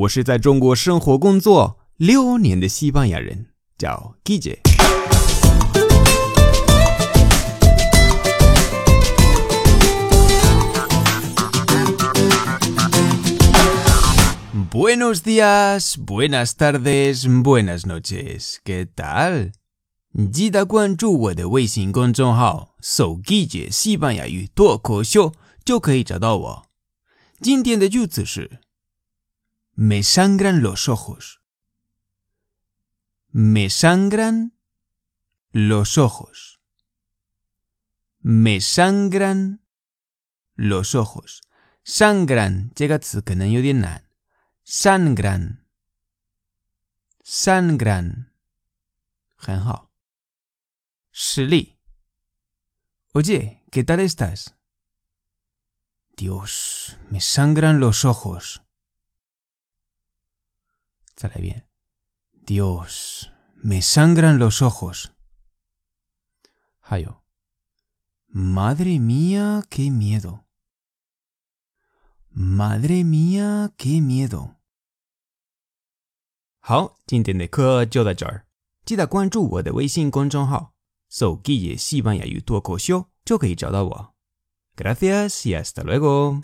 我是在中国生活工作六年的西班牙人，叫 Guille。Buenos días, buenas tardes, buenas noches. ¿Qué tal? 记得关注我的微信公众号“手 Guille 西班牙语脱口秀”，就可以找到我。今天的句子是 Me sangran los ojos. Me sangran los ojos. Me sangran los ojos. Sangran 这个词可能有点难。Sangran. Sangran. 很好。实例。Oye, ¿qué tal estás? Dios, me sangran los ojos. Sale bien. Dios, me sangran los ojos. Hayo. Madre mía, qué miedo. Madre mía, qué miedo. 好，今天的课就到这儿。记得关注我的微信公众号“手记野西班牙语脱口秀”，就可以找到我。Gracias y hasta luego.